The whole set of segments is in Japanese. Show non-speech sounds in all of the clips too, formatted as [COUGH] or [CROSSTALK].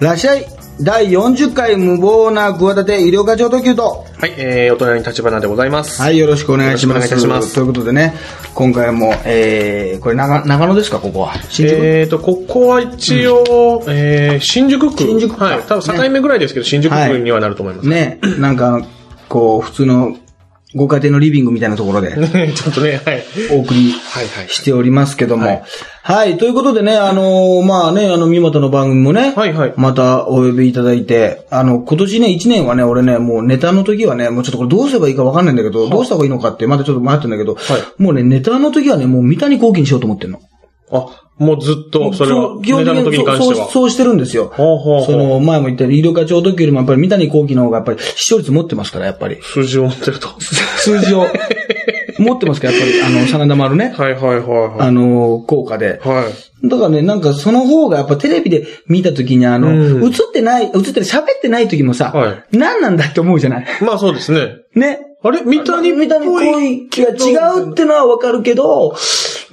らっしゃい第40回無謀な企て医療課長特急と、はい、えー、お隣に立花でございます。はい、よろしくお願いします。よろしくお願いいたしますということでね、今回も、えー、これ長長野ですか、ここは？新宿、えーと、ここは一応、えー、新宿区。新宿区かはい。多分境目ぐらいですけど、新宿区にはなると思います。ね、なんか、こう、普通のご家庭のリビングみたいなところでね [LAUGHS] ちょっとね、はい。お送りしておりますけども。ははいい。ということでね、あのーまあね、あの、三股の番組もね、はいはいまたお呼びいただいて、あの、今年ね、1年はね、俺ね、もうネタの時はね、もうちょっとこれどうすればいいかわかんないんだけど、どうした方がいいのかって、まだちょっと迷ってんだけど、はいもうね、ネタの時はね、もう三谷幸喜にしようと思ってんの。あ、もうずっと、それは、値段の時に関しては。そうそうそうしてるんですよ。ほうほうほうその、前も言ったように、医療課長時よりもやっぱり三谷幸喜の方がやっぱり視聴率持ってますから、やっぱり。数字を持ってると。[LAUGHS] 数字を持ってますから、やっぱり、あの、真田丸ね。はいはいはいはあの、効果で。い。はい。だからね、なんかその方がやっぱテレビで見た時にあの、うん映ってない、映ってる喋ってない時もさ、は何なんだって思うじゃない？まあそうですね。ね。あれ？三谷っぽい？三谷恋が違うってのはわかるけど、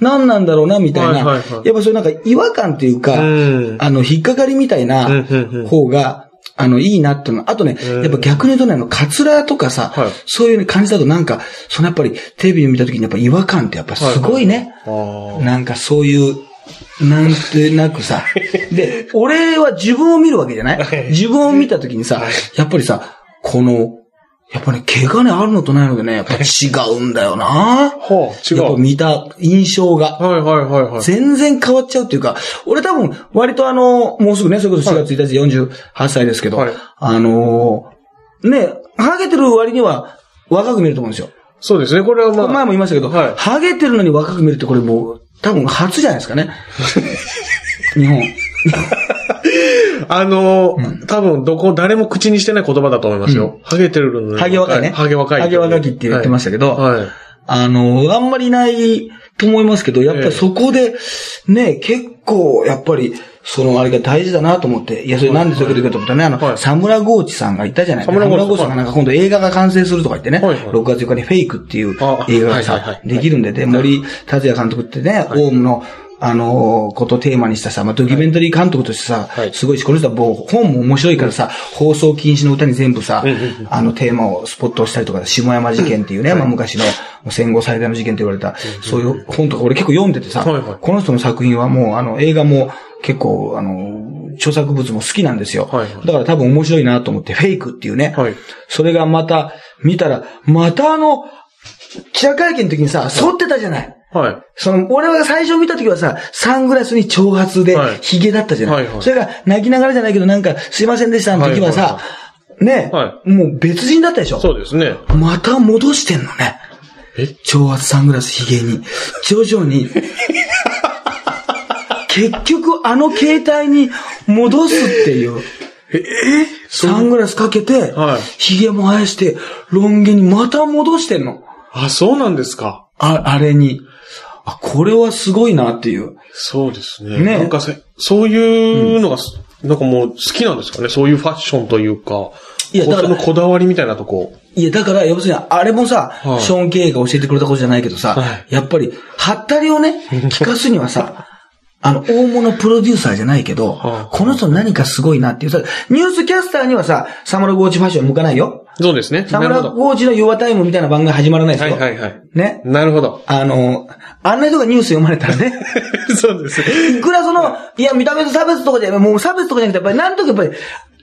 何なんだろうな、みたいな。はいはいはい。やっぱそういうなんか違和感っていうか、うん。あの、引っかかりみたいな方が、あの、いいなっての。あとね、うん。やっぱ逆に言うとね、あの、カツラとかさ、はい。そういう感じだとなんか、そのやっぱりテレビで見た時にやっぱ違和感ってやっぱすごいね。あなんかそういう、なんてなくさ。[LAUGHS] で、俺は自分を見るわけじゃない？自分を見たときにさ、やっぱりさ、この、やっぱね、毛がね、あるのとないのでね、やっぱ違うんだよなあ。[LAUGHS] はあ、違やっぱう。見た印象が。はいはいはいはい。全然変わっちゃうっていうか、俺多分、割とあの、もうすぐね、それこそ4月1日48歳ですけど、はいあのーね、ハゲてる割には若く見えると思うんですよ。そうですね、これはまあ。前も言いましたけど、はいハゲてるのに若く見るってこれもう、多分初じゃないですかね。[LAUGHS] 日本。あのー、多分、どこ、誰も口にしてない言葉だと思いますよ。ハゲてるのに。ハゲ若いね。ハゲ若い。ハゲ若きって言ってましたけど、はい。はいあの、あんまりいないと思いますけど、やっぱりそこで、ね、結構、やっぱり、そのあれが大事だなと思って、いや、それなんでそういうこと言うかと思ったらね、あの、はい。サムラゴーチさんが言ったじゃないサムラゴーチサムラゴーチさん。がなんか今度映画が完成するとか言ってね、はい。はい6月4日にフェイクっていうあ映画がさできるんで、で、森達也監督ってね、オウムの、あのーことをテーマにしたさ、まあ、ドキュメンタリー監督としてさ、はい。すごいし、この人はもう本も面白いからさ、放送禁止の歌に全部さ、あのテーマをスポットをしたりとか、下山事件っていうね、まあ昔の戦後最大の事件と言われた、そういう本とか俺結構読んでてさ、はいはい。この人の作品はもうあの映画も結構あの、著作物も好きなんですよ。だから多分面白いなと思って、フェイクっていうね、はい。それがまた見たら、またあの、記者会見の時にさ、反ってたじゃない。はい。その、俺が最初見た時はさ、サングラスに長髪ではい、髭だったじゃない。はいはいそれが、泣きながらじゃないけど、なんか、すいませんでしたの時はさ、ね、はもう別人だったでしょ。そうですね。また戻してんのね。え？長髪サングラス髭に、徐々に。[LAUGHS] 結局、あの携帯に戻すっていう。え、え？サングラスかけてはい、髭も生やして、ロン毛にまた戻してんの。あ、そうなんですか。あ、あれに。あ、これはすごいなっていう。そうですね。ねなんかせ、そういうのがす、なんかもう好きなんですかね？そういうファッションというか。いやだからそのこだわりみたいなとこ。いや、だから、要するに、あれもさ、はいショーン・ケイが教えてくれたことじゃないけどさ、はいやっぱり、はったりをね、[LAUGHS] 聞かすにはさ、あの、大物プロデューサーじゃないけど、はいこの人何かすごいなっていうさ、ニュースキャスターにはさ、サムラゴーチファッション向かないよ。そうですね。サムラ。ゴーチのユアタイムみたいな番組始まらないですはいよ。はいはい。ね。なるほど。あの、あんな人がニュース読まれたらね、[LAUGHS] そうです。いくらその、いや、見た目と差別とかじゃ、もう差別とかじゃなくて、やっぱり、なんとかやっぱり、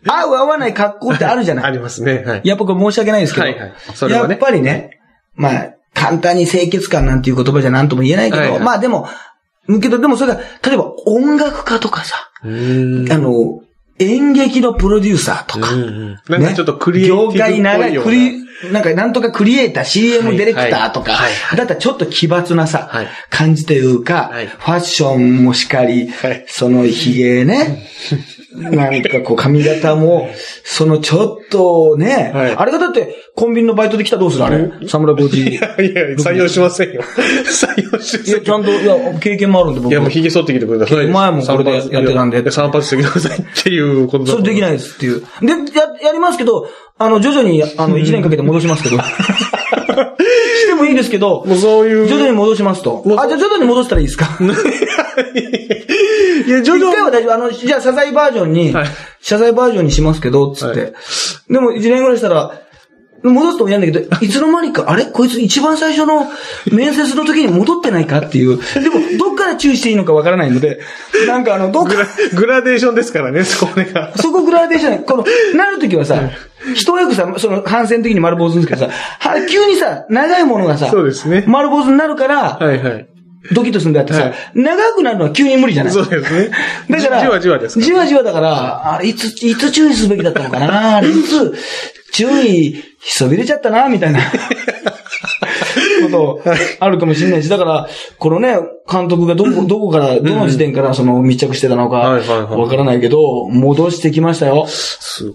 合う合わない格好ってあるじゃない？ありますね。はい。やっぱこれ申し訳ないですけど、はいはい。それはね。やっぱりね、まあ、簡単に清潔感なんていう言葉じゃ何とも言えないけど、はいはい。まあでも、けどでもそれが、例えば音楽家とかさ。あの、演劇のプロデューサーとか、うんうん。なんかちょっとクリエイティブっぽい業界長い、ようなんかなんとかクリエイター、CM はいディレクターとか、だったらちょっと奇抜なさ、はい。感じというか、はい。ファッションもしかり、はい。その髭ね、[LAUGHS] なんかこう髪型も、そのちょっとね、はいあれがだってコンビニのバイトで来たらどうするあれサムラゴジ。いやいや、採用しませんよ。[LAUGHS] 採用しまいや、せんちゃんと、いや、経験もあるんで僕。いや、もう髭剃ってきてください。前もこれでやってたんで散髪してくださいっていうことだそれできないいですっていう。で、や、やりますけど、あの、徐々に、あの、1年かけて戻しますけど。[LAUGHS] してもいいですけど、もうそういう。徐々に戻しますと。あ、じゃあ徐々に戻したらいいですか？い [LAUGHS] いや、ジョジョ。一回は大丈夫。あの、じゃあ謝罪バージョンに、はい謝罪バージョンにしますけど、つって。はいでも、一年ぐらいしたら、戻すとも嫌なんだけど、いつの間にか、あれ？こいつ一番最初の面接の時に戻ってないかっていう。でも、どっから注意していいのかわからないので、なんかあの、どっかグラ、グラデーションですからね、そこが。そこグラデーション、この、なるときはさ、人よくさ、その反省の時に丸坊主ですけどさ、は急にさ、長いものがさ、そうですね丸坊主になるから、はいはい。ドキッとするんだってさ、はい長くなるのは急に無理じゃない？そうですね。[LAUGHS] だから、じわじわですからじわじわだから、あれ、いつ、いつ注意すべきだったのかな？あれ、いつ、注意、ひそびれちゃったな？みたいな。こと、あるかもしれないし、だから、このね、監督がどこ、[LAUGHS] どこから、どの時点からその密着してたのか、わからないけど、戻してきましたよ。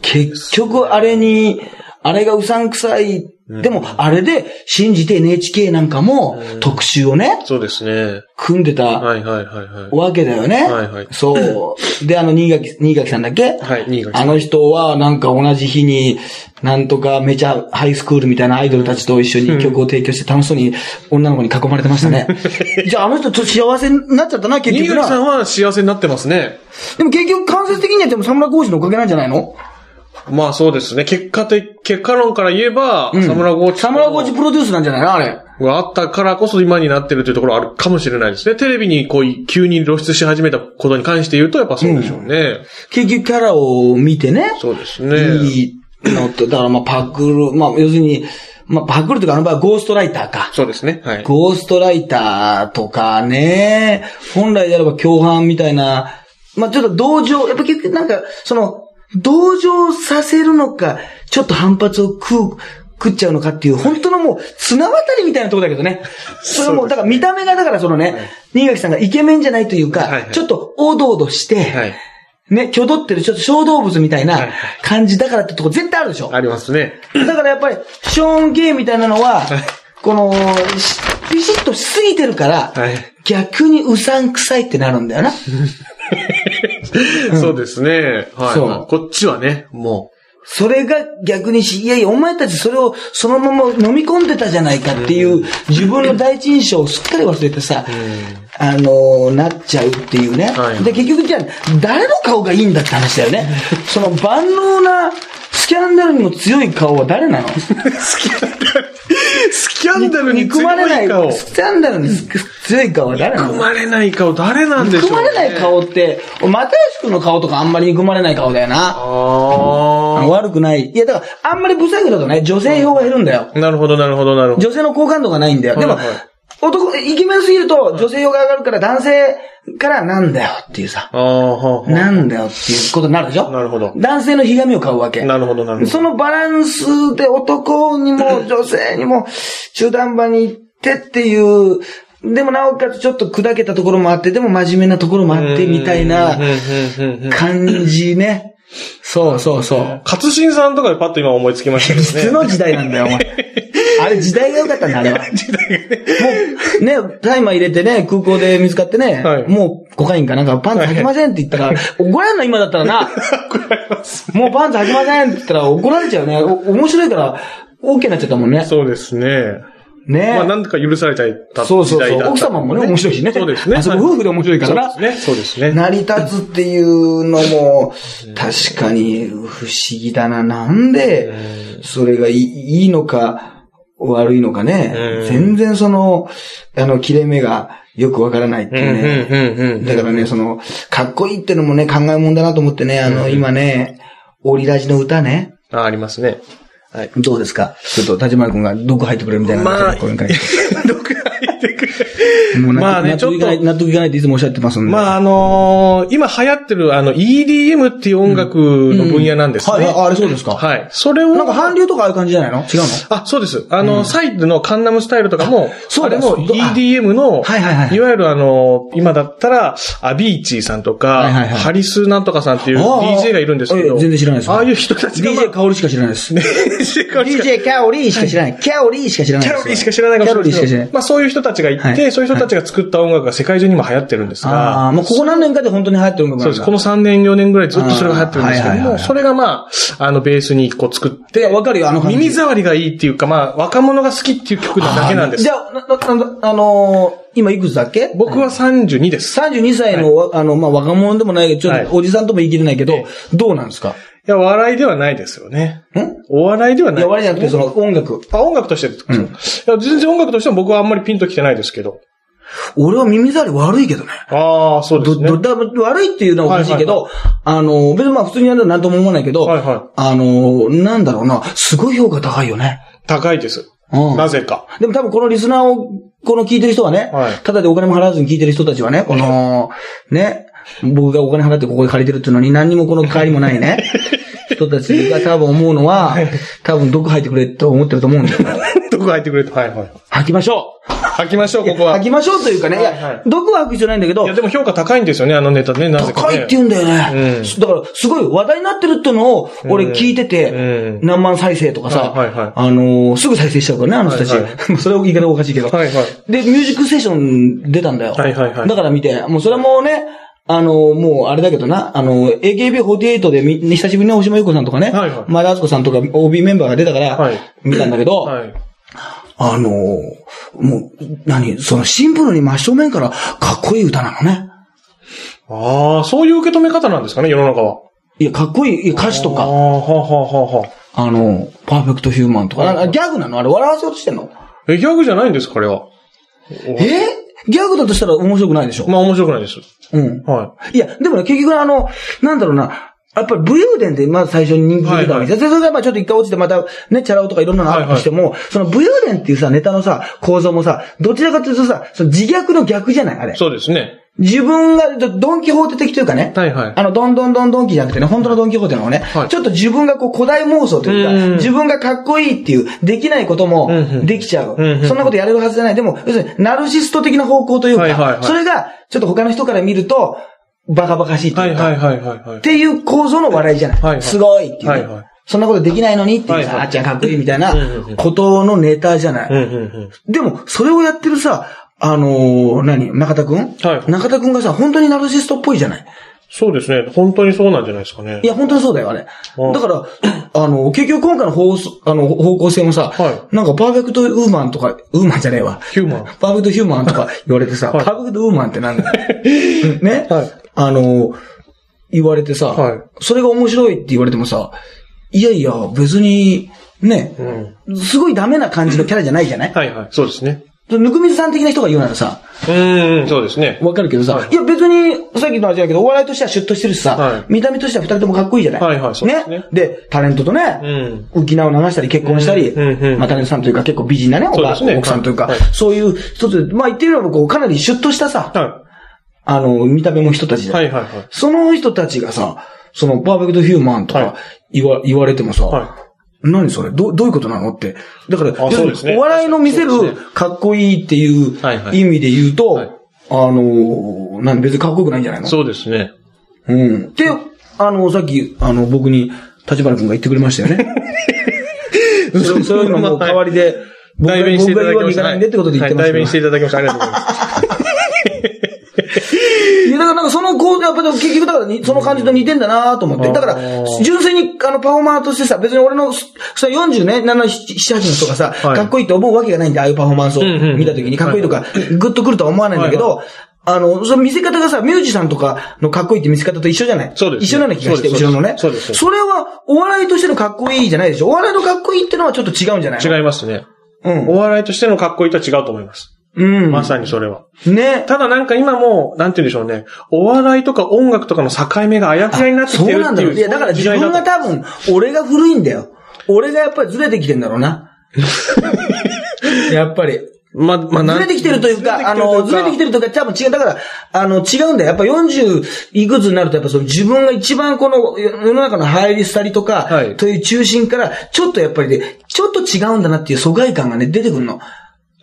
結局、あれに、あれがうさんくさい。でも、あれで、信じて NHK なんかも、特集をね、そうですね。組んでたはいはいはいはい。わけだよね。はいはいそう。で、あの、新垣、新垣さんだっけ？はい、新垣さんあの人は、なんか同じ日に、なんとかめちゃハイスクールみたいなアイドルたちと一緒に曲を提供して楽しそうに女の子に囲まれてましたね。[LAUGHS] じゃああの人ちょっと幸せになっちゃったな、結局新垣さんな。は幸せになってますね。でも結局間接的にはでも沢村コーチのおかげなんじゃないの？まあそうですね。結果的、結果論から言えば、うんサムラゴーチ。沢村コーチプロデュースなんじゃないの？あれ。があったからこそ今になってるというところあるかもしれないですね。テレビにこう、急に露出し始めたことに関して言うと、やっぱそうでしょうね。結局キャラを見てね。そうですね。いいのって、だからまあパクる、まあ要するに、まあパクるというかあの場合はゴーストライターか。そうですね。はい。ゴーストライターとかね、本来であれば共犯みたいな、まあちょっと同情、やっぱ結局なんか、その、同情させるのか、ちょっと反発を食う、食っちゃうのかっていう、本当のもう、綱渡りみたいなところだけどね。それも、だから見た目が、だからそのね、新垣さんがイケメンじゃないというか、ちょっとおどおどして、はい。ね、挙動ってるちょっと小動物みたいない感じだからってとこ絶対あるでしょ。ありますね。だからやっぱり、ショーン・ゲイみたいなのは、この、しピシッとしすぎてるから、はい。逆にうさんくさいってなるんだよな。[LAUGHS] そうですね。はい。そうまあこっちはね、もそれが逆にし、いやいや、お前たちそれをそのまま飲み込んでたじゃないかっていう、自分の第一印象をすっかり忘れてさ、あのーなっちゃうっていうね。はいで、結局じゃあ、誰の顔がいいんだって話だよね。[LAUGHS] その万能な、スキャンダルにも強い顔は誰なの？う、[LAUGHS] スキャンダル、スキャンダルに憎まれない顔。スキャンダルに強い顔は誰なの憎まれない顔、誰なんでしょう、憎まれない顔って、又吉くんの顔とかあんまり憎まれない顔だよな。あ悪くない。いや、だから、あんまりブサイクだとね、女性票が減るんだよ。あ。なるほど、なるほど、なるほど。女性の好感度がないんだよ。でもはいはい、男、イケメンすぎると女性票が上がるから男性からなんだよっていうさ。なんだよっていうことになるでしょ？なるほど男性のひがみを買うわけ。あ。なるほど、なるほど。そのバランスで男にも女性にも中途半端に行ってっていう、でもなおかつちょっと砕けたところもあって、でも真面目なところもあってみたいな感じね。そうそうそう。勝新さんとかでパッと今思いつきましたけい。[LAUGHS] の時代なんだよ、お前。あれ時代が良かったんだ、あれは。[LAUGHS] 時代がね。もう、ね、タイマー入れてね、空港で見つかってね、はいもうコカインかなんかパンツ履けませんって言ったら、怒られんの今だったらな。もうパンツ履けませんって言ったら怒られちゃうね。お面白いから、OK になっちゃったもんね。そうですね。ねまあ、なんとか許されちゃったそうそうそう。時代だった奥様もね、面白いしね。そうですね。あそこ夫婦で面白いからな。そうですね。そうですね。成り立つっていうのも、確かに不思議だな。なんで、それがいいいいのか、悪いのかねう。ん全然その、あの、切れ目がよくわからないってうん、いうね。うん、うん、うん。だからね、その、かっこいいってのもね、考えもんだなと思ってね、あの、今ね、オリラジの歌ね、あ、ありますね。はい。どうですか？ちょっと、立花君が毒入ってくれるみたいな。まあこれに関して。[LAUGHS] まあねちょっと納得いかないっていつもおっしゃってますんで。まあ、あのー今流行ってる、あの、EDM っていう音楽の分野なんですね。はいはい、ああれそうですか。はい。それを、なんか韓流とかああいう感じじゃないの？違うの？あ、そうです。あの、サイドのカンナムスタイルとかも、そうだあれも EDM の、はいはいはいいわゆるあの、今だったら、アビーチーさんとか、はいはいはいハリスなんとかさんっていう DJ がいるんですけええど、全然知らないですああいう人たちが、DJ 香りしか知らないです。[LAUGHS] DJ 香りしか DJ カオリーしか知らない。キャオリーしか知らないです。キャロリーしか知らないかもしれないキャロリーしか知らない。まあそういう人たちがいて、はい。そういう人たちが作った音楽が世界中にも流行ってるんですあが、あ、もうここ何年かで本当に流行ってる音楽そうです。この3年、4年ぐらいずっとそれが流行ってるんですけども、あーはいはいはい。それがまあ、あの、ベースにこう作って、わかるよ、あの。耳障りがいいっていうか、まあ、若者が好きっていう曲なだけなんです。じゃあ、あのー今いくつだっけ？僕は32です。32歳の、わあの、まあ、若者でもないけど、ちょっはい。とおじさんとも言い切れないけど、どうなんですか？いや、笑いではないですよね。んお笑いではない。いや、悪いじゃなくて、その音楽。あ、音楽としてですか、うんいや、全然音楽としても僕はあんまりピンときてないですけど。俺は耳障り悪いけどね。ああ、そうですね。だ悪いっていうのはおかしいけど、あの、別にまあ普通にやるのは何とも思わないけど、はいはあの、なんだろうな、すごい評価高いよね。い。高いです。うん。なぜか。でも多分このリスナーを、この聞いてる人はね、はいただでお金も払わずに聞いてる人たちはね、この、ね、僕がお金払ってここで借りてるっていうのに何にもこの帰りもないね、[LAUGHS] 人たちが多分思うのは、多分毒吐いてくれと思ってると思うんだよ。どこ入ってくれと。はいはい。吐きましょう吐きましょう、ここは。吐きましょうというかね、いや、毒は吐く必要ないんだけどいや、、でも評価高いんですよね、あのネタね、なぜかね。高いって言うんだよね。うんだから、すごい話題になってるってのを、俺聞いてて、うん何万再生とかさ、はいはいはいあのーすぐ再生しちゃうからね、あの人たち。それを言い方おかしいけど。はいはい。で、ミュージックステーション出たんだよ。はいはいはいだから見て、もうそれもね、あのーもうあれだけどな、あのー AKB48 でみ、久しぶりに大島優子さんとかね、はいはい前田敦子さんとか OB メンバーが出たから、はい見たんだけど、はい。あのーもう、何そのシンプルに真正面からかっこいい歌なのね。ああ、そういう受け止め方なんですかね、世の中は。いや、かっこいいいや歌詞とか。ああ、はあはあはあはあ。あの、パーフェクトヒューマンとか、あギャグなの？あれ笑わせようとしてんの？え、ギャグじゃないんですか、これは。え？ギャグだとしたら面白くないでしょ？まあ面白くないです。うん。はいや、でもね、結局あの、なんだろうな、やっぱり武勇伝ってまず最初に人気出たわけです。で、それがまあちょっと一回落ちてまたね、チャラ男とかいろんなのあったとしても、その武勇伝っていうさ、ネタのさ、構造もさ、どちらかというとさ、その自虐の逆じゃない？あれい。。そうですね。自分が、ドドンキホーテ的というかね、はいはい。あの、どんどんどんどんキじゃなくてね、本当のドンキホーテの方ね、はいちょっと自分がこう古代妄想というか、うん自分がかっこいいっていう、できないこともできちゃう。うんうんそんなことやれるはずじゃない。でも、要するに、ナルシスト的な方向というか、はいはいはいそれが、ちょっと他の人から見ると、バカバカしいといいうはいはいはいはいっ。ていう構造の笑いじゃない。はいはいすごいっていう、ねはいはいそんなことできないのにっていうさ、はいはいあっちゃんかっこいいみたいなことのネタじゃない。うんうんうん。でも、それをやってるさ、あのー何？中田くん？はい中田くんがさ、本当にナルシストっぽいじゃない？そうですね。本当にそうなんじゃないですかね。いや、本当にそうだよ、あれ。うんだから、あの、結局今回の方向あの方向性もさ、はなんかパーフェクトウーマンとか、ウーマンじゃねえわ。ヒューマン。パーフェクトヒューマンとか言われてさ、はいパーフェクトウーマンってなんだ [LAUGHS] ね、はいあの、言われてさ、はいそれが面白いって言われてもさ、いやいや、別に、ね、うん。すごいダメな感じのキャラじゃないじゃない？はいはい。そうですね。ぬくみずさん的な人が言うならさ、うーん、そうですね。わかるけどさ、はい。い、や別に、さっきの話じゃないけど、お笑いとしてはシュッとしてるしさ、はい。見た目としては二人ともかっこいいじゃない？はいはいそうですね。で、タレントとね、うん。浮き名を流したり結婚したり、うんまあタレントさんというか結構美人なね、おね奥さんというか、はい。そういう一つで、まあ言ってみればこう、かなりシュッとしたさ、はあの、見た目も人たちい。じゃん。はいはいはい。その人たちがさ、そのパーフェクトヒューマンとはか言わ,、言われてもさ、は何それ？どどういうことなの？って。だから、あそうですねお笑いの見せるかっこいいっていうはいはい意味で言うと、はいあの、なん別にかっこよくないんじゃないの？そうですね。うん。で、あの、さっき、あの、僕に、立花君が言ってくれましたよね。[LAUGHS] それそういうのも代わりで、代弁していただきました。僕が言うわけいかないんでってことで言ってますはい、代弁。していただきました。ありがとうございます。[LAUGHS] だからなんかそのこう、やっぱでも結局だからに、その感じと似てんだなと思って。だから純粋にあのパフォーマーとしてさ、別に俺の、それ40ね、7、7、8の人がさ、はいかっこいいと思うわけがないんで、ああいうパフォーマンスを見た時にかっこいいとか、グッとくるとは思わないんだけど、あの、その見せ方がさ、ミュージシャンとかのかっこいいって見せ方と一緒じゃないそうですね一緒なような気がして、後ろのね。そうですそれは、お笑いとしてのかっこいいじゃないでしょお笑いのかっこいいってのはちょっと違うんじゃないの違いますね。うん。お笑いとしてのかっこいいとは違うと思います。うん。まさにそれは。ね。ただなんか今も、なんて言うんでしょうね。お笑いとか音楽とかの境目があやふやになってきてるっていう。そうなんだろう。いや、だから自分が多分、俺が古いんだよ。俺がやっぱりずれてきてんだろうな。[LAUGHS] やっぱり。まあ、まあ、ずれてきてるというか、あの、ずれてきてるというか、多分違う。だから、あの、違うんだよ。やっぱ40いくつになると、やっぱその自分が一番この世の中の入り廃りとか、はいという中心から、ちょっとやっぱりね、ちょっと違うんだなっていう疎外感がね、出てくるの。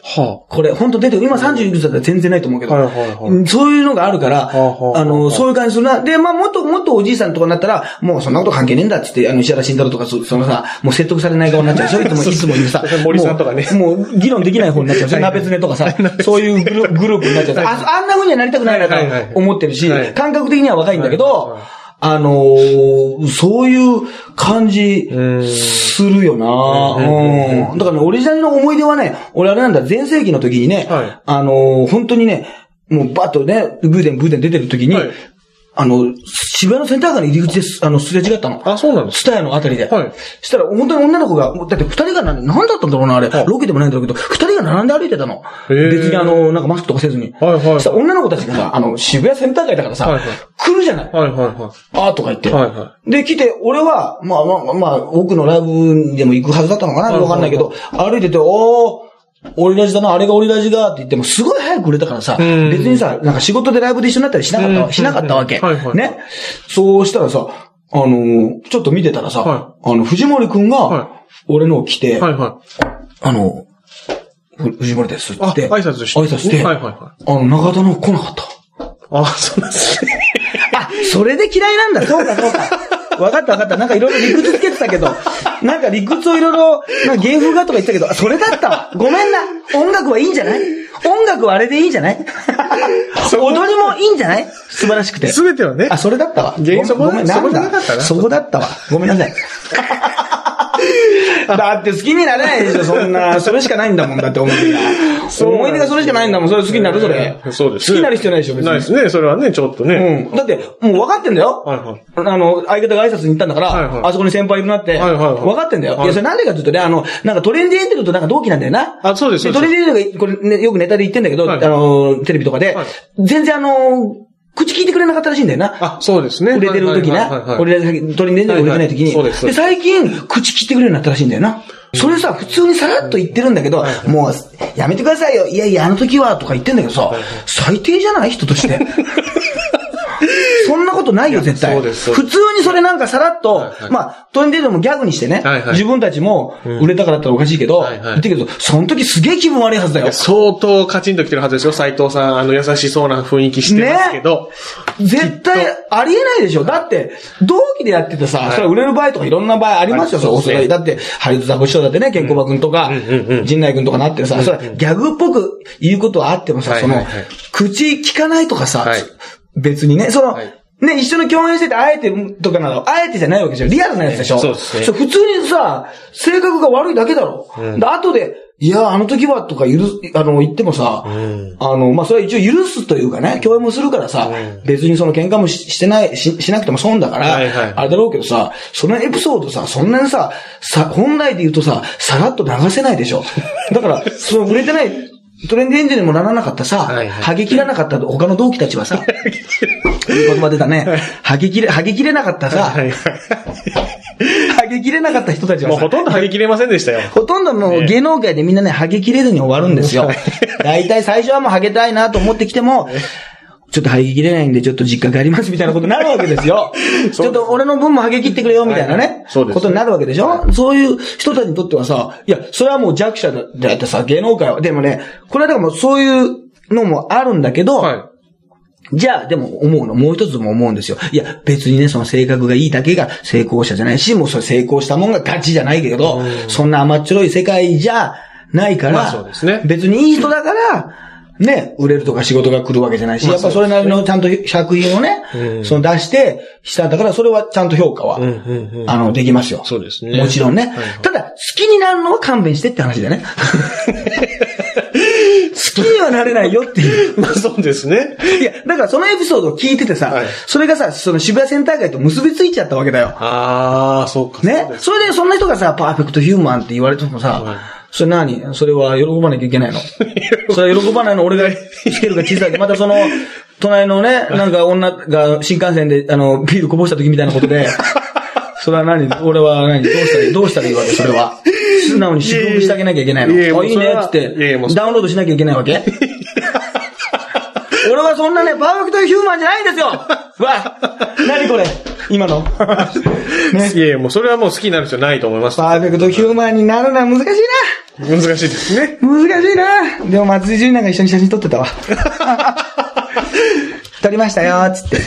はこれ、本当出て。今30いくつだったら全然ないと思うけど。はいはいはいうんそういうのがあるから、はあはああの、そういう感じするな。で、まあ、もっともっとおじいさんとかになったら、もうそんなこと関係ねえんだってって、あの、石原慎太郎とか、そそのさ、もう説得されない側になっちゃう。[LAUGHS] そういう人もいつもいるさ。森さんとかねもう、もう議論できない方になっちゃう。鍋つねとかさ、そういうグルグループになっちゃう。ああんな風にはなりたくないなと思ってるしはい、感覚的には若いんだけどはいはいはい、あのーそういう感じうん。するよな。うん。うん。だからね、オリジナルの思い出はね、俺あれなんだ、前世紀の時にね、はい。あのー本当にね、もうバッとね、ブーデンブーデン出てる時に、はいあの、渋谷のセンター街の入り口です、あの、すれ違ったの。あ、そうなんですスタヤのあたりで。はいしたら、本当に女の子が、だって二人がなん、なんだったんだろうな、あれ。はいロケでもないんだろうけど、二人が並んで歩いてたの。別にあの、なんかマスクとかせずに。はいはいそしたら女の子たちがさ、あの、渋谷センター街だからさ、はいはい来るじゃない。はいはいはあーとか言って。い。はいはで、来て、俺は、まあまあ、まあ、奥のライブにでも行くはずだったのかなはいわかんないけど、歩いてて、おー、オリラジだな、あれがオリラジだって言っても、すごい早く売れたからさ、うん別にさ、なんか仕事でライブで一緒になったりしなかったわ、うんしなかったわけ。はいはいね。そうしたらさ、あのーちょっと見てたらさ、はあの、藤森くんはが、俺のを来て、い。はいはい。あの、ふ藤森ですっあ、て、挨拶して。挨拶して、はいはいはい。あの、中田の来なかった。あ、そうなんですね。[LAUGHS] あ、それで嫌いなんだ。そうか、そうか。わかったわかった。なんかいろいろ理屈つけてたけど、なんか理屈をいろいろ、なんか芸風がとか言ってたけど、あそれだったわ。ごめんな。音楽はいいんじゃない？音楽はあれでいいんじゃない？踊りもいいんじゃない？素晴らしくて。すべてはねあ、。それだったわ。そこだったわ。ごめんなさい。[LAUGHS] だって好きになれないでしょ、そんな。それしかないんだもん、だって思い出が。思い出がそれしかないんだもん、それ好きになる、それ。そうです。好きになる必要ないでしょ、別に。ないですね。それはね、ちょっとね。うん。だって、もう分かってんだよ。はいはい。あの、相方が挨拶に行ったんだから、はいはいあそこに先輩いるなって、はいはいはい分かってんだよ。はいいや、それなんでかって言うとね、あの、なんかトレンディエンジェルとなんか同期なんだよな。あそうですトレンディエンジェルが、これ、ね、よくネタで言ってんだけど、はいあの、テレビとかで、はい全然あの、口聞いてくれなかったらしいんだよな。あ、そうですね。売れてる時。な俺らトレンディエンジェルが売れてない時に。そうですで、最近、口聞いてくれるようになったらしいんだよな。それさ、普通にさらっと言ってるんだけど、もう、やめてくださいよ。いやいや、あの時は、とか言ってんだけどさ、最低じゃない？人として。[LAUGHS] そんなことないよ、絶対。そうですそう普通にそれなんかさらっと、まあ、トレンディエンジェルもギャグにしてね、自分たちも売れたからだったらおかしいけど、言ってるけど、その時すげえ気分悪いはずだよ。相当カチンと来てるはずですよ。斎藤さん、あの、優しそうな雰囲気してますけど。絶対ありえないでしょ。だって、同期でやっててさ、はい。それは売れる場合とかいろんな場合ありますよ、それだって、ハリウッドザコシショウだってね、ケンコバ君とか陣内君とかなってるさ、それはギャグっぽく言うことはあってもさ、その口聞かないとかさはい、別にね、そのはい、ね、一緒に共演してて、あえてとかなの、あえてじゃないわけでしょ。リアルなやつでしょ？そうですね普通にさ、性格が悪いだけだろ？うんで後で、いや、あの時はとか許す、あの、言ってもさ、うん。あの、まあ、それは一応許すというかね、共演もするからさ、うん別にその喧嘩もししてない、し、しなくても損だから、はいはいあれだろうけどさ、そのエピソードさ、そんなにさ、さ、本来で言うとさ、さらっと流せないでしょ。だから、その売れてない、トレンディエンジェルにもならなかったさ、はいはいはげ切らなかった他の同期たちはさ、[LAUGHS] いい言葉出たね。はげ切れ、はげ切れなかったさ、はいはい。はげ切れなかった人たちはさもうほ、とんど剥ぎ切れませんでしたよ。ほとんどもう芸能界でみんなね、ハゲ切れずに終わるんですよはい。大体最初はもうハゲたいなと思ってきても、ちょっとハゲ切れないんでちょっと実家帰りますみたいなことになるわけですよ。[LAUGHS] ちょっと俺の分もハゲ切ってくれよみたいなね。いそうで、す。ことになるわけでしょ？そういう人たちにとってはさ、いや、それはもう弱者であってさ、芸能界は。でもね、これはだからもうそういうのもあるんだけど、はじゃあ、でも思うの、もう一つも思うんですよ。いや、別にね、その性格がいいだけが成功者じゃないし、もうそれ成功したもんが勝ちじゃないけど、そんな甘っちょろい世界じゃないから、まあそうですね。別にいい人だから、ね、売れるとか仕事が来るわけじゃないし、まあやっぱそれなりのちゃんと作品をね、うんその出して、したんだから、それはちゃんと評価は、あの、できますよ。そうですねもちろんね。ただ、好きになるのは勘弁してって話だね。[LAUGHS] 好きにはなれないよっていう。い。[LAUGHS] まあそうですね。いや、だからそのエピソードを聞いててさ、はいそれがさ、その渋谷センター街と結びついちゃったわけだよ。ああ、そうか。ねそれでそんな人がさ、パーフェクトヒューマンって言われてもさ、はいそれ何？それは喜ばなきゃいけないの？[LAUGHS] それは喜ばないの俺がスケールが小さい。またその、隣のね、なんか女が新幹線で、あの、ビールこぼした時みたいなことで、[LAUGHS] それは何？俺は何？どうしたらいい？どうしたらいいわけ？それは。素直に祝福してあげなきゃいけないの。いやいいいねっつって、ダウンロードしなきゃいけないわけ？[LAUGHS] 俺はそんなね、パーフェクトヒューマンじゃないんですよ。わ何これ？今の？[LAUGHS] ね。いやいや、もうそれはもう好きになる必要ないと思います。パーフェクトヒューマンになるのは難しい難しいですね。な難しいなでも松井純奈が一緒に写真撮ってたわ。[LAUGHS] 撮りましたよつって。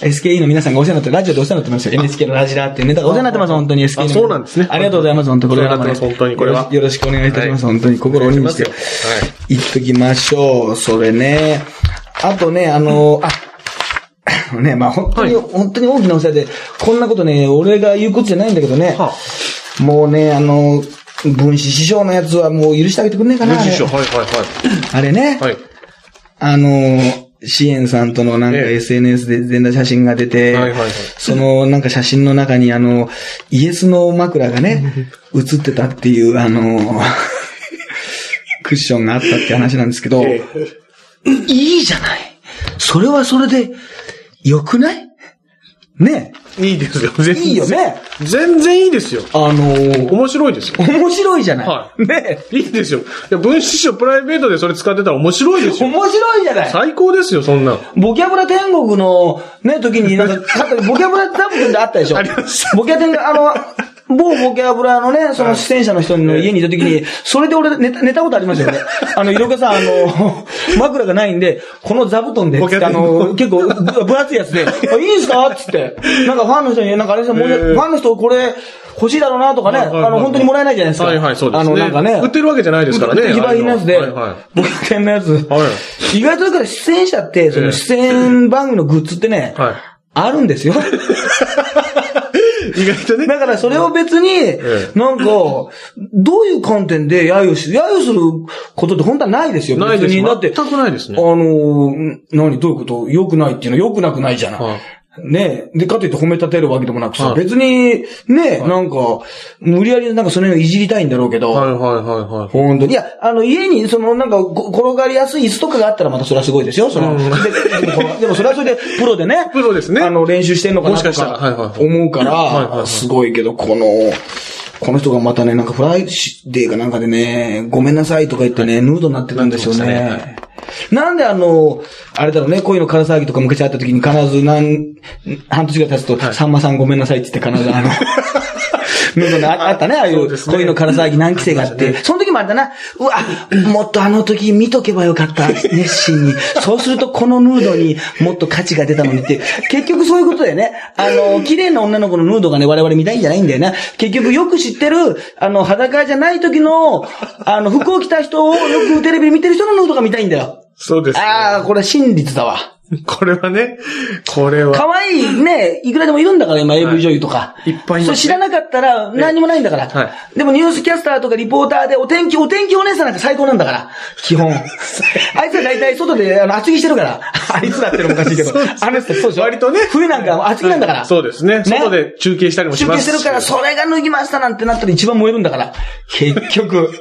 SKE の皆さんがお世話になって、ラジオでお世話になってますよ。NHK のラジラっていうネタがお世話になってます、本当に SKE の。あそうなんですねありがとうございます、本当これからもねお世話になってます本当にこれはよろしくお願いいたします、はい本当に。心を鬼にして。お願いしますよ言っときましょう。それね。あとね、あの、あ、あのね、まあ本当に、はい。本当に大きなお世話で、こんなことね、俺が言うことじゃないんだけどね、はもうね、あの、分子師匠のやつはもう許してあげてくんねえかな。文師匠、あれ。はいはいあれね、はい。あの、支援さんとのなんかええ。SNS で全裸写真が出て、はいはいはい。そのなんか写真の中にあの、イエスの枕がね、[LAUGHS] 写ってたっていうあの、[LAUGHS] クッションがあったって話なんですけど、え。いいじゃない。それはそれで、良くない？ねえいいですよ、全然。いいよね。全然いいですよ。あのー面白いですよ。面白いじゃない。はねいいですよ。いや、分子師匠プライベートでそれ使ってたら面白いですよ。面白いじゃない。最高ですよ、そんなん。ボキャブラ天国のね、時になんか、[LAUGHS] ボキャブラ多分であったでしょありましたボキャ天が、あの、某ボキャブラのね、その出演者の人の家にいた時に、それで俺寝た寝たことありますよね。[LAUGHS] あの、いろかさん、あの、[LAUGHS] 枕がないんで、この座布団で、あの、結構ぶ分厚いやつで、[LAUGHS] あいいんすか？っつって。なんかファンの人に、なんかあれですよもうファンの人これ欲しいだろうなとかね、あの、本当にもらえないじゃないですか。はいはい、そうですね。あの、なんかね。売ってるわけじゃないですからね。非売品のやつで、はいはボキャ天のやつ。い。はい。意外とだから出演者って、その出演番組のグッズってね、はい。あるんですよ。意外とね。だからそれを別にえ、なんか、どういう観点で揶揄し、揶揄することって本当はないですよ。ないです。別に。だって、全くないですあね。のー、何、どういうこと？良くないっていうのは良くなくないじゃない。はいねで、かといって褒め立てるわけでもなくさ、はい。別に、ねなんか、無理やりなんかその辺をいじりたいんだろうけど、はいはいはいはい。本当に。いや、あの、家に、その、なんか、こ転がりやすい椅子とかがあったらまたそれはすごいですよ。その、うん。ででもこのでもそれはそれで、プロでね。プロですね。あの、練習してんのかなともしかしたら。はいはいはい。思うかはいはいはら、い。すごいけど、この、この人がまたね、なんかフライデーかなんかでね、ごめんなさいとか言ってね、ヌードになってたんですよなってましたね。なんであの、あれだろうね、恋の空騒ぎとか昔あった時に必ず何、半年ぐらい経つと、さんまさんごめんなさいって言って必ずあの、[LAUGHS] ヌードにあ [LAUGHS] あったね、ああいう恋の空騒ぎ何期生があって、[LAUGHS] その時もあれだな、うわ、もっとあの時見とけばよかった、熱心に。そうするとこのヌードにもっと価値が出たのにって、結局そういうことだよね。あの、綺麗な女の子のヌードがね、我々見たいんじゃないんだよな。結局よく知ってる、あの、裸じゃない時の、あの、服を着た人をよくテレビで見てる人のヌードが見たいんだよ。そうですね。ああ、これ真実だわ。[LAUGHS] これはね、これは。可愛いね、いくらでもいるんだから、今 AV 女優とか。いっぱいいますねそれ知らなかったら何もないんだから。はでもニュースキャスターとかリポーターでお天気、お天気お姉さんなんか最高なんだから。基本。[LAUGHS] あいつは大体外であの厚着してるから。あいつだってのもおかしいけど。あの人そうでしょ割とね冬なんか厚着なんだから。そうですね。外で中継したりもし中ます。継してるから、それが脱ぎましたなんてなったら一番燃えるんだから。結局。[LAUGHS]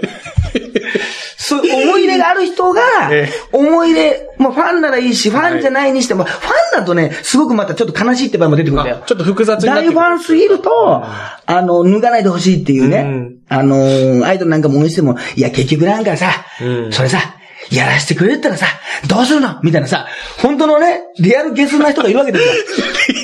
そう、思い入れがある人が [LAUGHS] ええ、思い入れ、まあファンならいいし、ファンじゃないにしても、ファンだとね、すごくまたちょっと悲しいって場合も出てくるんだよ。あ。ちょっと複雑になって大ファンすぎると、あの、脱がないでほしいっていうね。うん。あの、アイドルなんかも応援しても、いや、結局なんかさ、うん。それさ、やらせてくれったらさ、どうするの？みたいなさ、本当のね、リアルゲスな人がいるわけです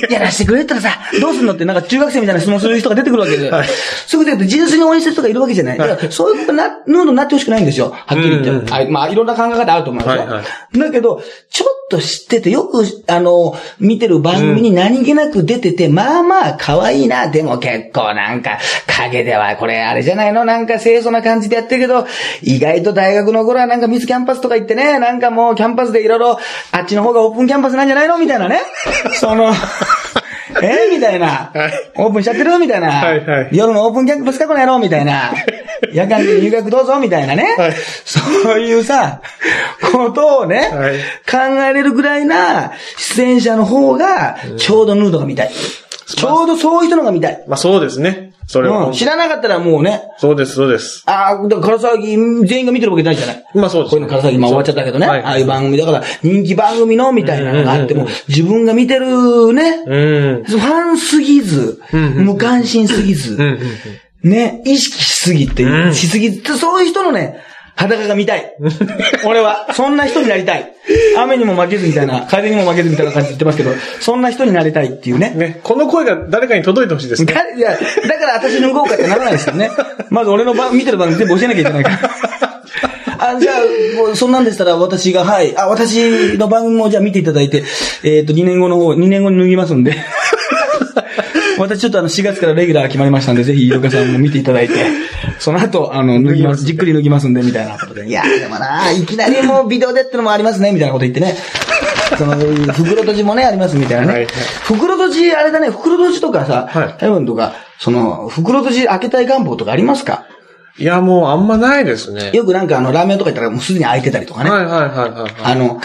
よ。[LAUGHS] やらせてくれったらさ、どうするのってなんか中学生みたいな質問する人が出てくるわけで。はいそういうことで純粋に応援してる人がいるわけじゃない。だからそういうことな、ヌードになってほしくないんですよ。はっきり言って。うんうんあまあ、いろんな考え方あると思うんですよ。はいはだけど、ちょっと知ってて、よく、あの、見てる番組に何気なく出てて、まあまあ可愛いな。でも結構なんか、影ではこれあれじゃないの？なんか清楚な感じでやってるけど、意外と大学の頃はなんかミスキャンパスとか行ってね、なんかもうキャンパスでいろいろ、あっちの方がオープンキャンパスなんじゃないのみたいなね。その、え？みたいな。オープンしちゃってるみたいな。はいはい夜のオープンキャンパスかこの野郎みたいな。夜間で入学どうぞみたいなね。はいそういうさ、ことをね、はい考えれるぐらいな出演者の方が、ちょうどヌードが見たい。ちょうどそういう人のが見たい。まあそうですね。それはうん。知らなかったらもうね、そうです、そうです。ああ、だから唐沢ぎ全員が見てるわけないじゃない。まあそうですこういうの唐沢ぎまあ終わっちゃったけどね。はいああいう番組だから、人気番組のみたいなのがあっても、自分が見てるね、うん。ファンすぎず、無関心すぎず、ね、意識しすぎて、うんしすぎて、そういう人のね、裸が見たい。俺は、そんな人になりたい。雨にも負けずみたいな、風にも負けずみたいな感じで言ってますけど、そんな人になりたいっていうね。ね、この声が誰かに届いてほしいですね。だ [LAUGHS] いや、だから私脱ごうかってならないですよね。まず俺の番、見てる番組全部教えなきゃいけないから。[LAUGHS] あ、じゃあ、もうそんなんでしたら私が、はい。あ、私の番組もじゃあ見ていただいて、えっ、と、2年後の方、2年後に脱ぎますんで。[LAUGHS] 私ちょっとあの4月からレギュラー決まりましたんで、ぜひ、イルカさんも見ていただいて、[LAUGHS] その後、あの、脱ぎます、じっくり脱ぎますんで、みたいなことで。いや、でもな、いきなりもう [LAUGHS] ビデオでってのもありますね、みたいなこと言ってね。その、袋閉じもね、ありますみたいなね。はいはい袋閉じ、あれだね、袋閉じとかさ、はいヘブンとか、その、袋閉じ開けたい願望とかありますか？いや、もうあんまないですね。よくなんかあの、ラーメンとか行ったらもうすでに開いてたりとかね。はいはいはいはいはい。あの、